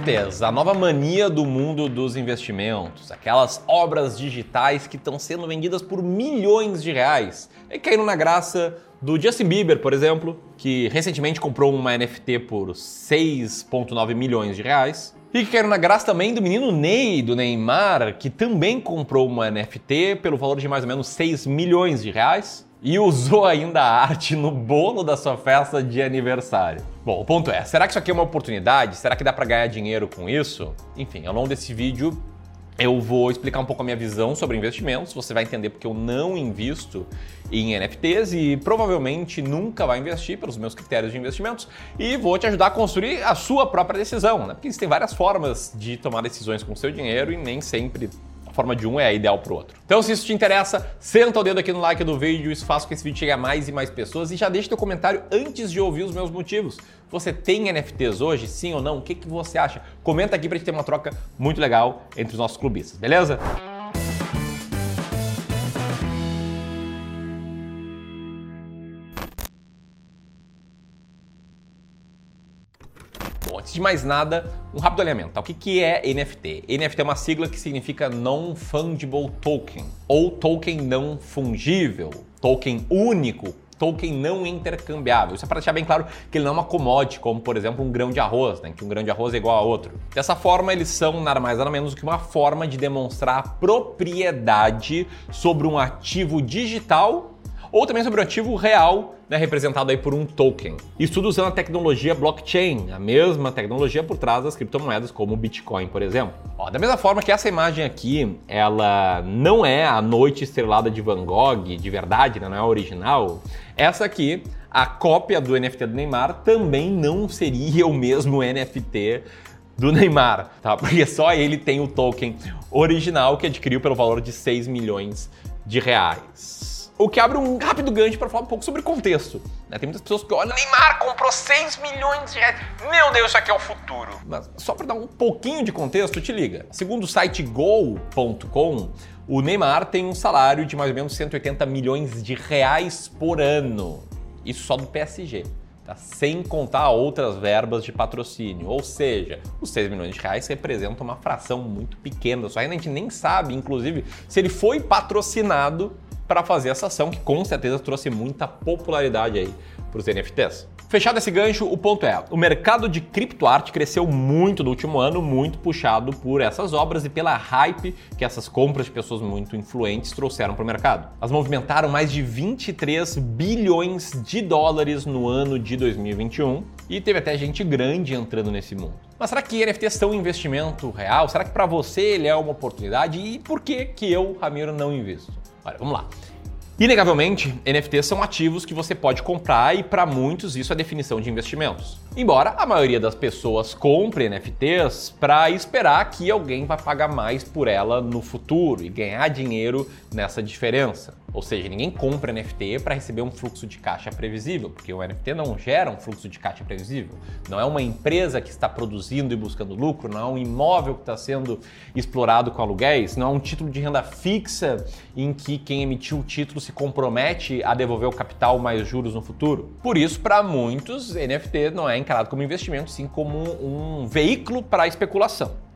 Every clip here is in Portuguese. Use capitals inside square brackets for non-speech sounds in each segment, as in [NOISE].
NFTs, a nova mania do mundo dos investimentos, aquelas obras digitais que estão sendo vendidas por milhões de reais. E caíram na graça do Justin Bieber, por exemplo, que recentemente comprou uma NFT por 6,9 milhões de reais. E que caíram na graça também do menino Ney, do Neymar, que também comprou uma NFT pelo valor de mais ou menos 6 milhões de reais e usou ainda a arte no bolo da sua festa de aniversário. Bom, o ponto é, será que isso aqui é uma oportunidade? Será que dá para ganhar dinheiro com isso? Enfim, ao longo desse vídeo eu vou explicar um pouco a minha visão sobre investimentos, você vai entender porque eu não invisto em NFTs e provavelmente nunca vai investir pelos meus critérios de investimentos e vou te ajudar a construir a sua própria decisão, né? Porque existem várias formas de tomar decisões com o seu dinheiro e nem sempre forma de um é ideal para o outro. Então, se isso te interessa, senta o dedo aqui no like do vídeo, isso faz com que esse vídeo chegue a mais e mais pessoas e já deixa teu comentário antes de ouvir os meus motivos. Você tem NFTs hoje, sim ou não? O que, que você acha? Comenta aqui para gente ter uma troca muito legal entre os nossos clubistas, beleza? Antes de mais nada, um rápido alinhamento. Tá? O que, que é NFT? NFT é uma sigla que significa Non-Fungible Token, ou token não fungível, token único, token não intercambiável. Isso é para deixar bem claro que ele não é uma commodity, como por exemplo um grão de arroz, né? que um grão de arroz é igual a outro. Dessa forma, eles são nada mais nada menos do que uma forma de demonstrar propriedade sobre um ativo digital ou também sobre o ativo real, né, representado aí por um token. Isso tudo usando a tecnologia blockchain, a mesma tecnologia por trás das criptomoedas como o Bitcoin, por exemplo. Ó, da mesma forma que essa imagem aqui, ela não é a noite estrelada de Van Gogh, de verdade, né, não é a original, essa aqui, a cópia do NFT do Neymar, também não seria o mesmo NFT do Neymar, tá? Porque só ele tem o token original que adquiriu pelo valor de 6 milhões de reais. O que abre um rápido gancho para falar um pouco sobre contexto. Né? Tem muitas pessoas que olham, Neymar comprou 6 milhões de reais. Meu Deus, isso aqui é o futuro. Mas só para dar um pouquinho de contexto, te liga. Segundo o site Go.com, o Neymar tem um salário de mais ou menos 180 milhões de reais por ano. Isso só do PSG. Tá? Sem contar outras verbas de patrocínio. Ou seja, os 6 milhões de reais representam uma fração muito pequena. Só ainda a gente nem sabe, inclusive, se ele foi patrocinado para fazer essa ação que com certeza trouxe muita popularidade aí para os NFTs. Fechado esse gancho, o ponto é: o mercado de criptoarte cresceu muito no último ano, muito puxado por essas obras e pela hype que essas compras de pessoas muito influentes trouxeram para o mercado. Elas movimentaram mais de 23 bilhões de dólares no ano de 2021 e teve até gente grande entrando nesse mundo. Mas será que NFTs são um investimento real? Será que para você ele é uma oportunidade? E por que que eu, Ramiro, não invisto? Olha, vamos lá. Inegavelmente, NFTs são ativos que você pode comprar e para muitos isso é definição de investimentos. Embora a maioria das pessoas compre NFTs para esperar que alguém vai pagar mais por ela no futuro e ganhar dinheiro nessa diferença. Ou seja, ninguém compra NFT para receber um fluxo de caixa previsível, porque o NFT não gera um fluxo de caixa previsível. Não é uma empresa que está produzindo e buscando lucro, não é um imóvel que está sendo explorado com aluguéis, não é um título de renda fixa em que quem emitiu o título se compromete a devolver o capital mais juros no futuro. Por isso, para muitos, NFT não é encarado como investimento, sim como um veículo para especulação.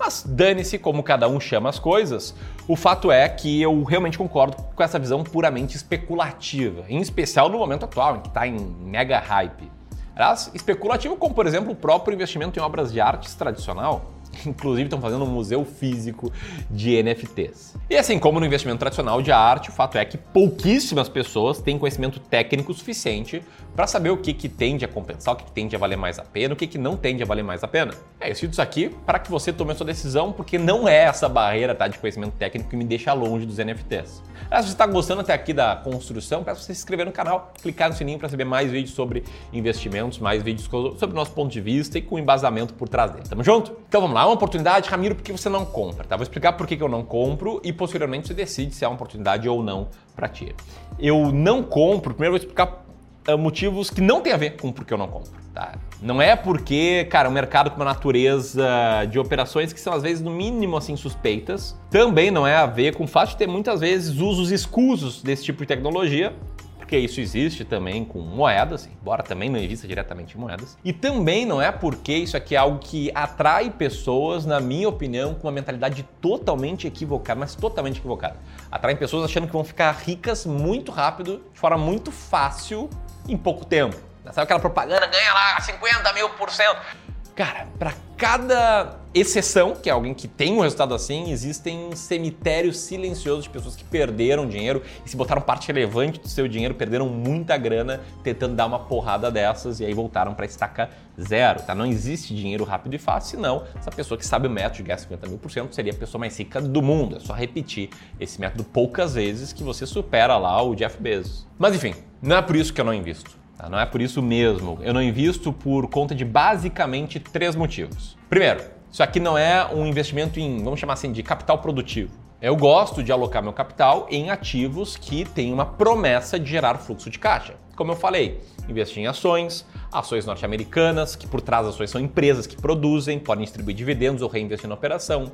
Mas dane-se como cada um chama as coisas, o fato é que eu realmente concordo com essa visão puramente especulativa, em especial no momento atual, em que está em mega hype. Aliás, especulativo como, por exemplo, o próprio investimento em obras de artes tradicional, [LAUGHS] Inclusive estão fazendo um museu físico de NFTs. E assim como no investimento tradicional de arte, o fato é que pouquíssimas pessoas têm conhecimento técnico suficiente para saber o que, que tende a compensar, o que, que tende a valer mais a pena, o que, que não tende a valer mais a pena. É, eu cito isso aqui para que você tome a sua decisão, porque não é essa barreira tá, de conhecimento técnico que me deixa longe dos NFTs. Se você está gostando até aqui da construção, peço você se inscrever no canal, clicar no sininho para saber mais vídeos sobre investimentos, mais vídeos sobre o nosso ponto de vista e com embasamento por trás dele. Tamo junto? Então vamos lá, uma oportunidade, Ramiro, por que você não compra? Tá? Vou explicar por que eu não compro e posteriormente você decide se é uma oportunidade ou não para ti. Eu não compro, primeiro vou explicar uh, motivos que não tem a ver com por que eu não compro. Tá? Não é porque, cara, o mercado com uma natureza de operações que são às vezes no mínimo assim suspeitas. Também não é a ver com o fato de ter muitas vezes usos escusos desse tipo de tecnologia porque isso existe também com moedas, embora também não exista diretamente em moedas. E também não é porque isso aqui é algo que atrai pessoas, na minha opinião, com uma mentalidade totalmente equivocada, mas totalmente equivocada. Atraem pessoas achando que vão ficar ricas muito rápido, de forma muito fácil, em pouco tempo. Sabe aquela propaganda, ganha lá 50 mil por cento. Cara, para cada exceção, que é alguém que tem um resultado assim, existem cemitérios silenciosos de pessoas que perderam dinheiro e se botaram parte relevante do seu dinheiro, perderam muita grana tentando dar uma porrada dessas e aí voltaram para estaca zero, tá? Não existe dinheiro rápido e fácil, senão essa pessoa que sabe o método de ganhar 50 mil por cento seria a pessoa mais rica do mundo. É só repetir esse método poucas vezes que você supera lá o Jeff Bezos. Mas enfim, não é por isso que eu não invisto. Tá? Não é por isso mesmo. Eu não invisto por conta de basicamente três motivos. Primeiro, isso aqui não é um investimento em, vamos chamar assim, de capital produtivo. Eu gosto de alocar meu capital em ativos que têm uma promessa de gerar fluxo de caixa. Como eu falei, investir em ações, ações norte-americanas, que por trás das ações são empresas que produzem, podem distribuir dividendos ou reinvestir na operação,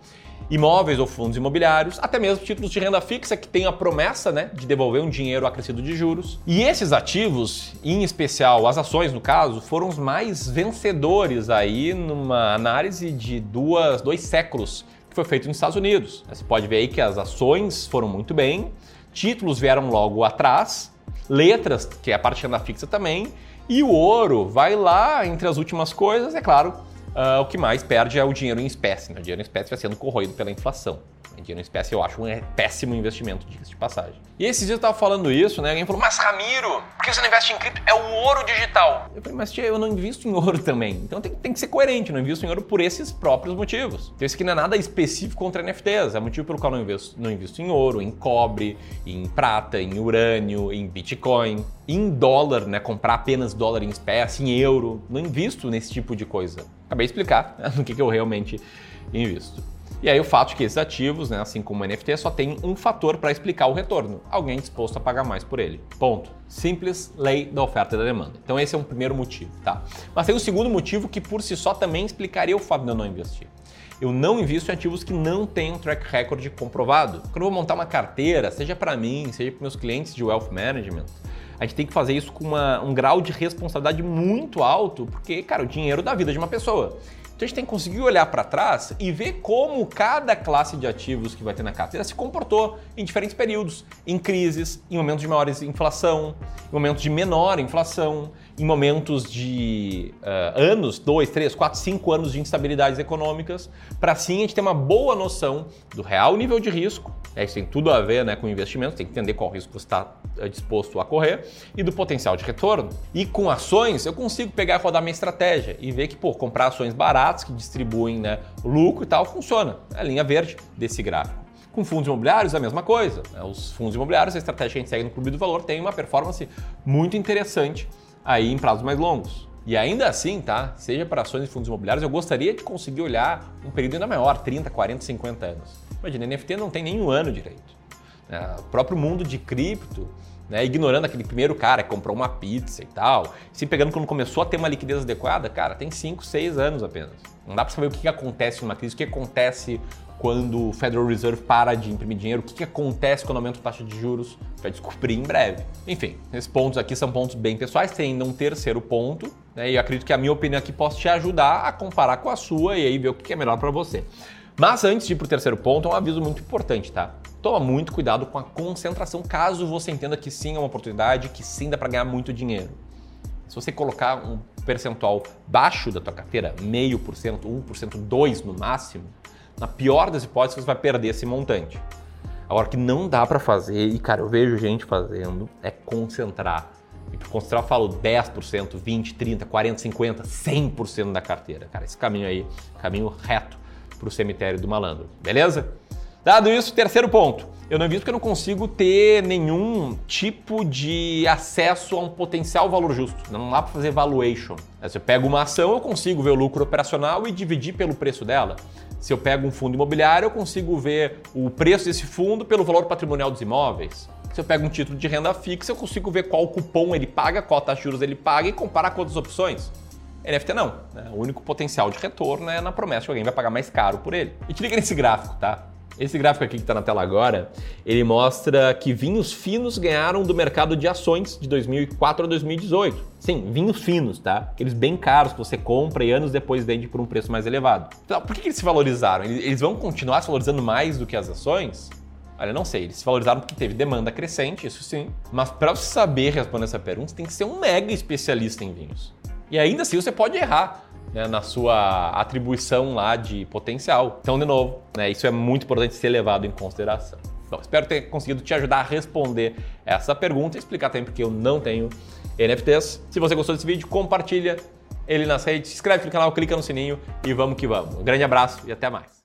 imóveis ou fundos imobiliários, até mesmo títulos de renda fixa que têm a promessa né, de devolver um dinheiro acrescido de juros. E esses ativos, em especial as ações no caso, foram os mais vencedores aí numa análise de duas, dois séculos que foi feito nos Estados Unidos. Você pode ver aí que as ações foram muito bem, títulos vieram logo atrás, letras, que é a parte de renda fixa também, e o ouro vai lá entre as últimas coisas, é claro, uh, o que mais perde é o dinheiro em espécie. Né? O dinheiro em espécie vai sendo corroído pela inflação. Dinheiro em espécie eu acho um péssimo investimento, diga de passagem. E esses dias eu tava falando isso, né? Alguém falou, mas Ramiro, por que você não investe em cripto? É o ouro digital. Eu falei, mas tia, eu não invisto em ouro também. Então tem, tem que ser coerente, eu não invisto em ouro por esses próprios motivos. Então isso aqui não é nada específico contra NFTs, é motivo pelo qual eu não invisto, não invisto em ouro, em cobre, em prata, em urânio, em Bitcoin, em dólar, né? Comprar apenas dólar em espécie, em euro. Não invisto nesse tipo de coisa. Acabei de explicar né, no que, que eu realmente invisto. E aí o fato de que esses ativos, né, assim como o NFT, só tem um fator para explicar o retorno: alguém disposto a pagar mais por ele. Ponto. Simples lei da oferta e da demanda. Então esse é um primeiro motivo, tá? Mas tem um segundo motivo que por si só também explicaria o fato de eu não investir. Eu não invisto em ativos que não têm um track record comprovado. Quando eu vou montar uma carteira, seja para mim, seja para meus clientes de wealth management, a gente tem que fazer isso com uma, um grau de responsabilidade muito alto, porque, cara, o dinheiro da vida de uma pessoa. Então a gente tem que conseguir olhar para trás e ver como cada classe de ativos que vai ter na carteira se comportou em diferentes períodos, em crises, em momentos de maior inflação, em momentos de menor inflação, em momentos de uh, anos, dois, três, quatro, cinco anos de instabilidades econômicas, para assim a gente ter uma boa noção do real nível de risco. É, isso tem tudo a ver né, com investimento, tem que entender qual risco você está eh, disposto a correr e do potencial de retorno. E com ações, eu consigo pegar e rodar minha estratégia e ver que, pô, comprar ações baratas que distribuem né, lucro e tal funciona. É a linha verde desse gráfico. Com fundos imobiliários, a mesma coisa. Né? Os fundos imobiliários, a estratégia que a gente segue no Clube do Valor, tem uma performance muito interessante aí em prazos mais longos. E ainda assim, tá? Seja para ações e fundos imobiliários, eu gostaria de conseguir olhar um período ainda maior, 30, 40, 50 anos. Imagina, NFT não tem nenhum ano direito. É, o próprio mundo de cripto, né, ignorando aquele primeiro cara que comprou uma pizza e tal, se pegando quando começou a ter uma liquidez adequada, cara, tem 5, 6 anos apenas. Não dá para saber o que, que acontece numa crise, o que acontece quando o Federal Reserve para de imprimir dinheiro, o que, que acontece quando aumenta a taxa de juros, vai descobrir em breve. Enfim, esses pontos aqui são pontos bem pessoais, tem ainda um terceiro ponto, né, e acredito que a minha opinião aqui possa te ajudar a comparar com a sua e aí ver o que é melhor para você. Mas antes de ir para o terceiro ponto, é um aviso muito importante, tá? Toma muito cuidado com a concentração, caso você entenda que sim é uma oportunidade, que sim dá para ganhar muito dinheiro. Se você colocar um percentual baixo da tua carteira, meio por cento, 1%, 2% no máximo, na pior das hipóteses, você vai perder esse montante. Agora, o que não dá para fazer, e cara, eu vejo gente fazendo, é concentrar. E para concentrar, eu falo 10%, 20%, 30%, 40%, 50%, 100% da carteira. Cara, esse caminho aí, caminho reto para o cemitério do malandro. Beleza? Dado isso, terceiro ponto. Eu não invisto porque eu não consigo ter nenhum tipo de acesso a um potencial valor justo. Não dá para fazer valuation. Se eu pego uma ação, eu consigo ver o lucro operacional e dividir pelo preço dela. Se eu pego um fundo imobiliário, eu consigo ver o preço desse fundo pelo valor patrimonial dos imóveis. Se eu pego um título de renda fixa, eu consigo ver qual cupom ele paga, qual taxa de juros ele paga e comparar com outras opções. NFT não. Né? O único potencial de retorno é na promessa que alguém vai pagar mais caro por ele. E te liga nesse gráfico, tá? Esse gráfico aqui que está na tela agora, ele mostra que vinhos finos ganharam do mercado de ações de 2004 a 2018. Sim, vinhos finos, tá? Aqueles bem caros que você compra e anos depois vende por um preço mais elevado. Então, por que, eles se valorizaram? Eles vão continuar se valorizando mais do que as ações? Olha, não sei, eles se valorizaram porque teve demanda crescente, isso sim. Mas para você saber responder essa pergunta, você tem que ser um mega especialista em vinhos. E ainda assim você pode errar né, na sua atribuição lá de potencial. Então, de novo, né, isso é muito importante ser levado em consideração. Bom, espero ter conseguido te ajudar a responder essa pergunta e explicar também porque eu não tenho NFTs. Se você gostou desse vídeo, compartilha ele nas redes, se inscreve no canal, clica no sininho e vamos que vamos. Um grande abraço e até mais.